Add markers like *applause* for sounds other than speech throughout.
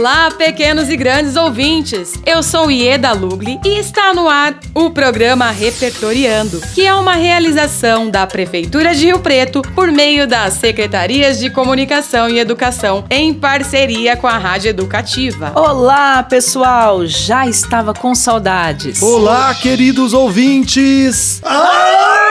Olá, pequenos e grandes ouvintes! Eu sou Ieda Lugli e está no ar o programa Repertoriando, que é uma realização da Prefeitura de Rio Preto por meio das Secretarias de Comunicação e Educação, em parceria com a Rádio Educativa. Olá, pessoal! Já estava com saudades. Olá, queridos ouvintes! Ah!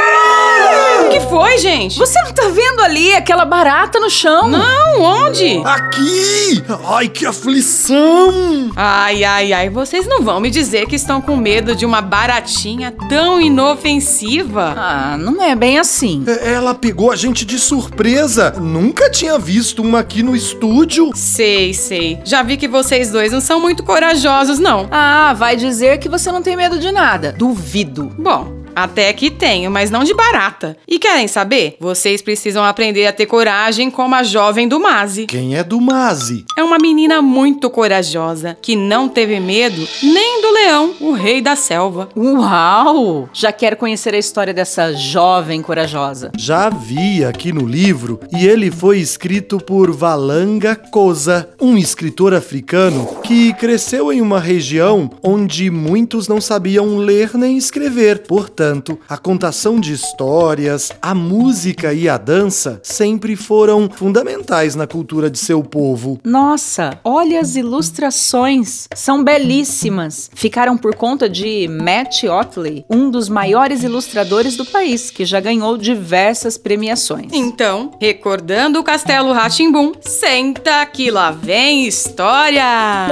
O que foi, gente? Você não tá vendo ali aquela barata no chão? Não, onde? Aqui! Ai, que aflição! Ai, ai, ai, vocês não vão me dizer que estão com medo de uma baratinha tão inofensiva? Ah, não é bem assim. É, ela pegou a gente de surpresa. Nunca tinha visto uma aqui no estúdio. Sei, sei. Já vi que vocês dois não são muito corajosos, não. Ah, vai dizer que você não tem medo de nada. Duvido. Bom, até que tenho, mas não de barata. E querem saber? Vocês precisam aprender a ter coragem como a jovem do Mazi. Quem é do Mazi? É uma menina muito corajosa, que não teve medo nem do leão, o rei da selva. Uau! Já quero conhecer a história dessa jovem corajosa. Já vi aqui no livro e ele foi escrito por Valanga Koza, um escritor africano que cresceu em uma região onde muitos não sabiam ler nem escrever. Portanto, entanto, a contação de histórias, a música e a dança sempre foram fundamentais na cultura de seu povo. Nossa, olha as ilustrações! São belíssimas! Ficaram por conta de Matt Otley, um dos maiores ilustradores do país, que já ganhou diversas premiações. Então, recordando o Castelo Ratimbum, senta que lá vem história!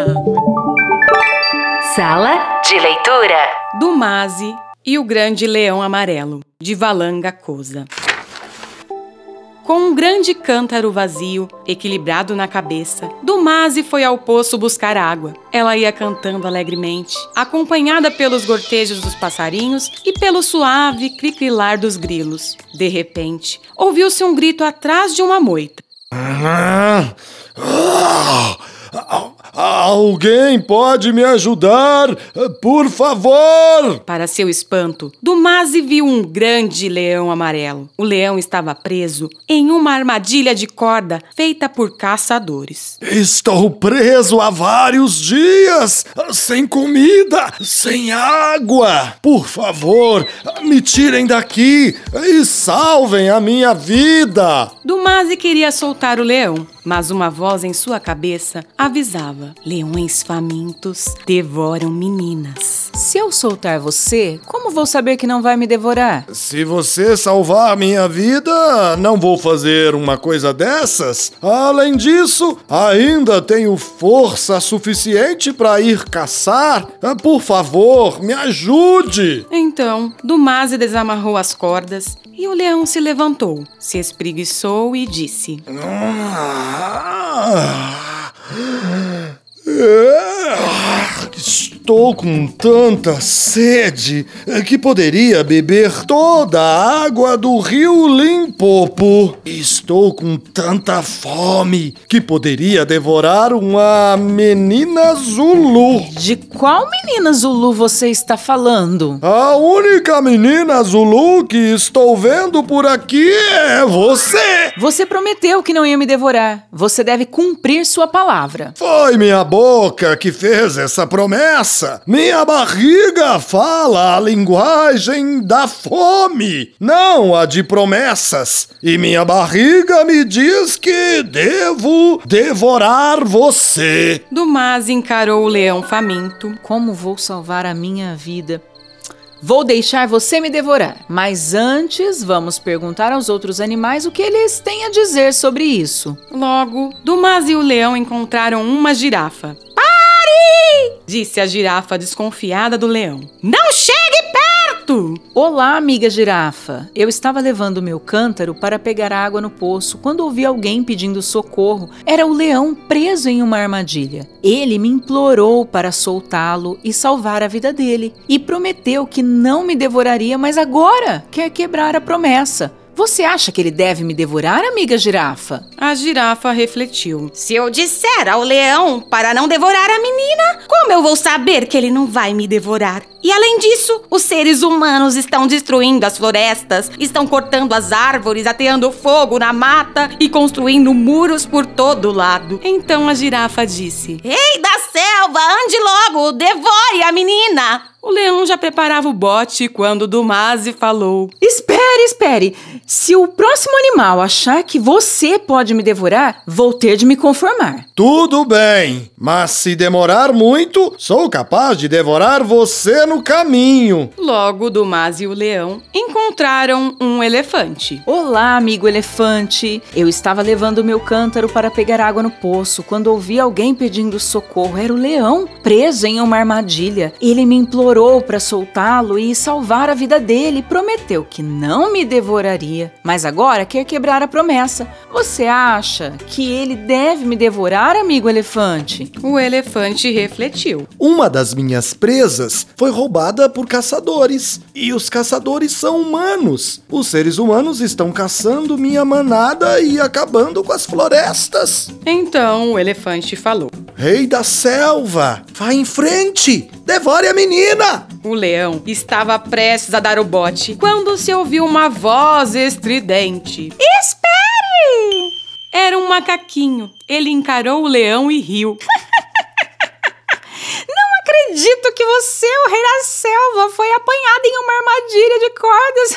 Sala de leitura do Mazi e o Grande Leão Amarelo, de Valanga Cosa. Com um grande cântaro vazio, equilibrado na cabeça, Dumase foi ao poço buscar água. Ela ia cantando alegremente, acompanhada pelos gortejos dos passarinhos e pelo suave cricrilar dos grilos. De repente, ouviu-se um grito atrás de uma moita. Alguém pode me ajudar? Por favor! Para seu espanto, Dumase viu um grande leão amarelo. O leão estava preso em uma armadilha de corda feita por caçadores. Estou preso há vários dias, sem comida, sem água. Por favor, me tirem daqui e salvem a minha vida. Dumase queria soltar o leão, mas uma voz em sua cabeça avisava: leões famintos devoram meninas. Se eu soltar você, como vou saber que não vai me devorar? Se você salvar minha vida, não vou fazer uma coisa dessas. Além disso, ainda tenho força suficiente para ir caçar. Por favor, me ajude. Então, Dumase desamarrou as cordas e o leão se levantou, se espreguiçou e disse: ah, que Estou com tanta sede que poderia beber toda a água do rio Limpopo. Estou com tanta fome que poderia devorar uma menina Zulu. De qual menina Zulu você está falando? A única menina Zulu que estou vendo por aqui é você. Você prometeu que não ia me devorar. Você deve cumprir sua palavra. Foi minha boca que fez essa promessa. Minha barriga fala a linguagem da fome, não a de promessas. E minha barriga me diz que devo devorar você. Dumas encarou o leão faminto. Como vou salvar a minha vida? Vou deixar você me devorar, mas antes vamos perguntar aos outros animais o que eles têm a dizer sobre isso. Logo, Dumas e o leão encontraram uma girafa disse a girafa desconfiada do leão. Não chegue perto! Olá, amiga girafa. Eu estava levando meu cântaro para pegar água no poço quando ouvi alguém pedindo socorro. Era o leão preso em uma armadilha. Ele me implorou para soltá-lo e salvar a vida dele e prometeu que não me devoraria, mas agora quer quebrar a promessa. Você acha que ele deve me devorar, amiga girafa? A girafa refletiu. Se eu disser ao leão para não devorar a menina, como eu vou saber que ele não vai me devorar? E além disso, os seres humanos estão destruindo as florestas, estão cortando as árvores, ateando fogo na mata e construindo muros por todo lado. Então a girafa disse: Ei da selva, ande logo, devore a menina! O leão já preparava o bote quando Dumase falou: Espere, espere. Se o próximo animal achar que você pode me devorar, vou ter de me conformar. Tudo bem, mas se demorar muito, sou capaz de devorar você no caminho. Logo, Dumase e o leão encontraram um elefante. Olá, amigo elefante. Eu estava levando meu cântaro para pegar água no poço quando ouvi alguém pedindo socorro. Era o leão, preso em uma armadilha. Ele me implorou para soltá-lo e salvar a vida dele. Prometeu que não me devoraria, mas agora quer quebrar a promessa. Você acha que ele deve me devorar, amigo elefante? O elefante refletiu. Uma das minhas presas foi roubada por caçadores, e os caçadores são humanos. Os seres humanos estão caçando minha manada e acabando com as florestas. Então o elefante falou: Rei da selva, vá em frente, devore a menina! O leão estava prestes a dar o bote quando se ouviu uma voz estridente: Espere! Era um macaquinho. Ele encarou o leão e riu. *laughs* acredito que você, o rei da selva, foi apanhado em uma armadilha de cordas.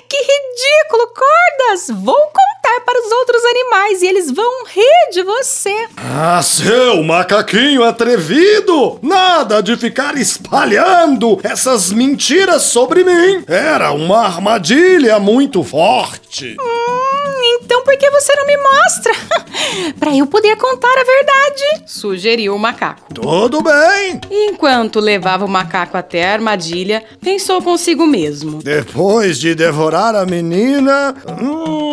*laughs* que ridículo, cordas! Vou contar para os outros animais e eles vão rir de você. Ah, seu macaquinho atrevido! Nada de ficar espalhando essas mentiras sobre mim! Era uma armadilha muito forte. Hum, então por que você não me mostra? *laughs* para eu poder contar a verdade. Sugeriu o macaco. Tudo bem. Enquanto levava o macaco até a armadilha, pensou consigo mesmo. Depois de devorar a menina, hum,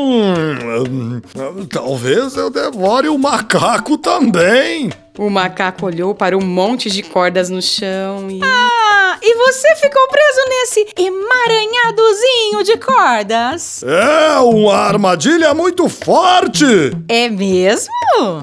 talvez eu devore o macaco também. O macaco olhou para um monte de cordas no chão e. Ah, e você ficou preso nesse emaranhadozinho de cordas? É uma armadilha muito forte! É mesmo?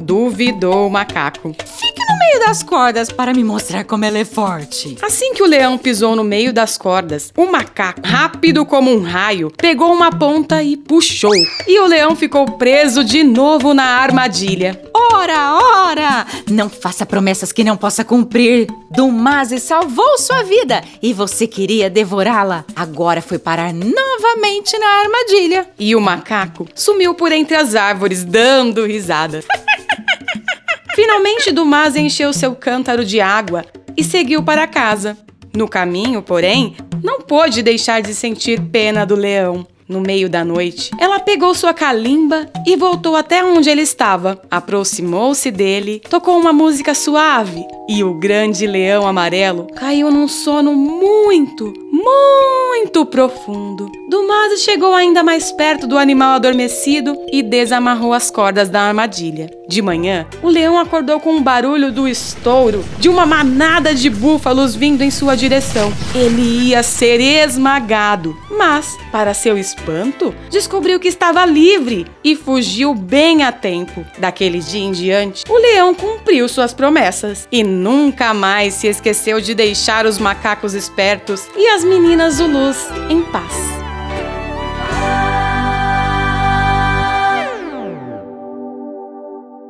Duvidou o macaco. Fique no meio das cordas para me mostrar como ela é forte. Assim que o leão pisou no meio das cordas, o macaco, rápido como um raio, pegou uma ponta e puxou. E o leão ficou preso de novo na armadilha. Ora, ora! Não faça promessas que não possa cumprir. Dumase salvou sua vida e você queria devorá-la. Agora foi parar novamente na armadilha. E o macaco sumiu por entre as árvores, dando risada. *laughs* Finalmente, Dumase encheu seu cântaro de água e seguiu para casa. No caminho, porém, não pôde deixar de sentir pena do leão. No meio da noite, ela pegou sua calimba e voltou até onde ele estava. Aproximou-se dele, tocou uma música suave e o grande leão amarelo caiu num sono muito, muito profundo. Dumase chegou ainda mais perto do animal adormecido e desamarrou as cordas da armadilha. De manhã, o leão acordou com o barulho do estouro de uma manada de búfalos vindo em sua direção. Ele ia ser esmagado, mas, para seu espanto, descobriu que estava livre e fugiu bem a tempo. Daquele dia em diante, o leão cumpriu suas promessas e nunca mais se esqueceu de deixar os macacos espertos e as meninas Zulus em paz.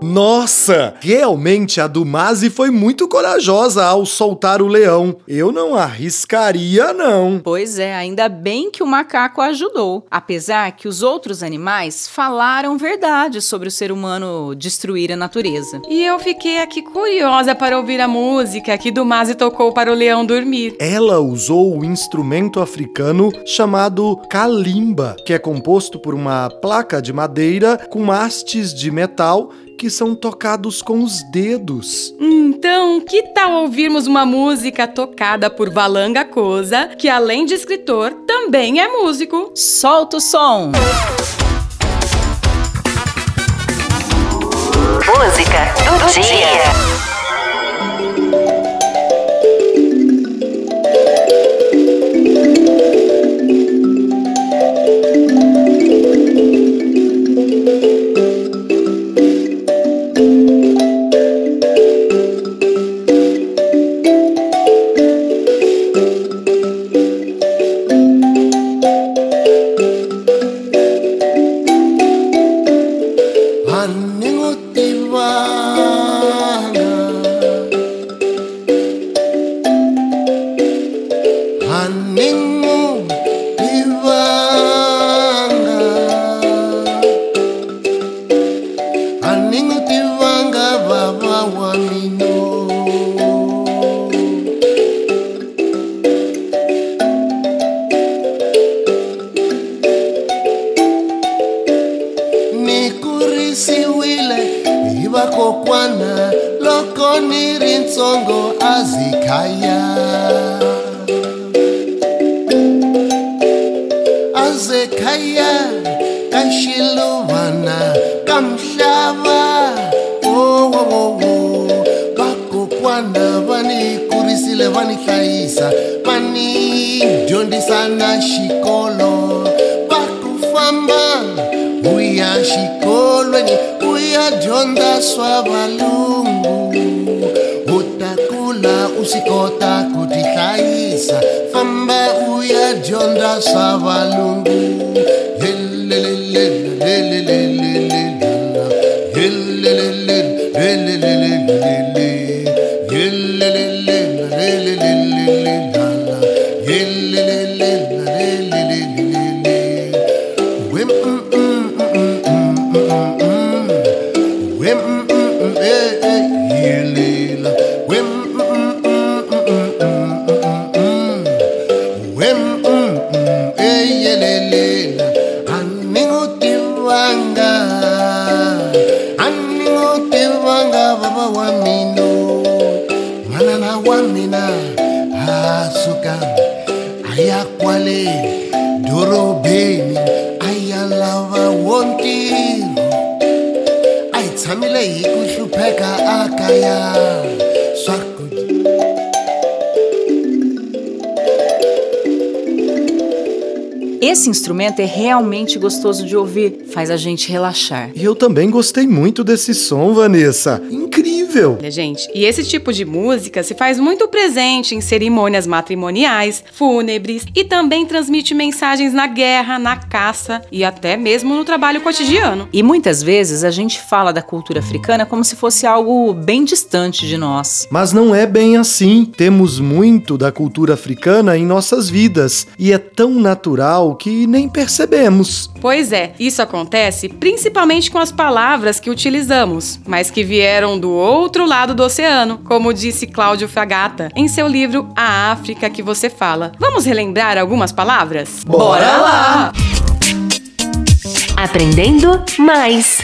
Nossa, realmente a Dumase foi muito corajosa ao soltar o leão. Eu não arriscaria, não. Pois é, ainda bem que o macaco ajudou. Apesar que os outros animais falaram verdade sobre o ser humano destruir a natureza. E eu fiquei aqui curiosa para ouvir a música que Dumase tocou para o leão dormir. Ela usou o instrumento africano chamado kalimba, que é composto por uma placa de madeira com hastes de metal que são tocados com os dedos. Então, que tal ouvirmos uma música tocada por Valanga Cosa, que além de escritor, também é músico? Solta o som! Música do dia. Hi vakokwana loko ni ri ntsongo a zikhaya a zekhaya ka xiluvana ka mhlava wowowowo vakokwana va ni kurisile va ni hlayisa va ni dyondzisa na xikolo. Va ku famba u ya xikolweni uyadyondza swa valungu usikota ta kula famba u ya Aningotivanga, baba wa mino. Manana wa mina. Asuka. Aya kwale. Dorobeni. Aya lava wontiro. a hi tshamile hi ku hlupheka a kaya Esse instrumento é realmente gostoso de ouvir, faz a gente relaxar. E eu também gostei muito desse som, Vanessa. Incrível! Olha, gente, e esse tipo de música se faz muito presente em cerimônias matrimoniais, fúnebres e também transmite mensagens na guerra, na caça e até mesmo no trabalho cotidiano. E muitas vezes a gente fala da cultura africana como se fosse algo bem distante de nós. Mas não é bem assim. Temos muito da cultura africana em nossas vidas e é tão natural que nem percebemos. Pois é, isso acontece principalmente com as palavras que utilizamos, mas que vieram do outro lado do oceano, como disse Cláudio Fragata em seu livro A África que você fala. Vamos relembrar algumas palavras? Bora lá! Aprendendo mais.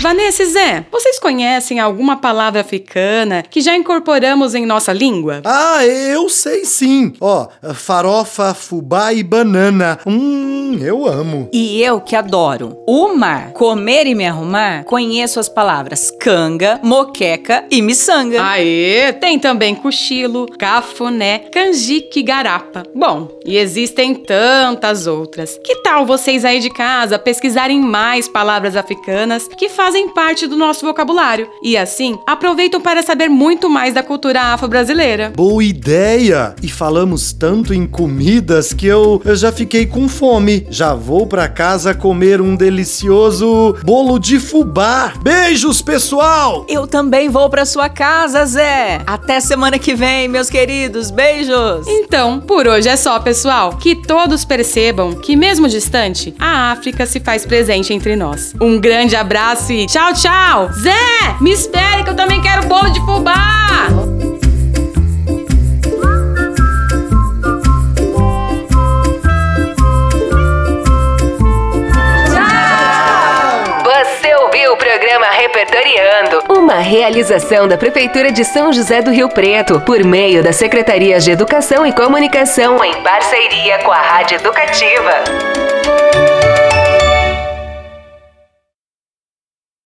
Vanessa e Zé, vocês conhecem alguma palavra africana que já incorporamos em nossa língua? Ah, eu sei sim. Ó, farofa, fubá e banana. Hum, eu amo. E eu que adoro o mar, comer e me arrumar, conheço as palavras canga, moqueca e miçanga. Aê! Tem também cochilo, cafuné, canjique e garapa. Bom, e existem tantas outras. Que tal vocês aí de casa pesquisarem mais palavras africanas que fazem parte do nosso vocabulário e assim aproveitam para saber muito mais da cultura afro-brasileira? Boa ideia! E falamos tanto em comidas que eu, eu já fiquei com fome. Já vou pra casa comer um delicioso bolo de fubá. Beijos, pessoal! Eu também vou pra sua casa, Zé. Até semana que vem, meus queridos. Beijos. Então, por hoje é só, pessoal. Que todos percebam que, mesmo distante, a África se faz presente entre nós. Um grande abraço e tchau, tchau! Zé, me espere que eu também quero bolo de fubá! Programa Repertoriando, uma realização da Prefeitura de São José do Rio Preto, por meio das Secretarias de Educação e Comunicação, em parceria com a Rádio Educativa.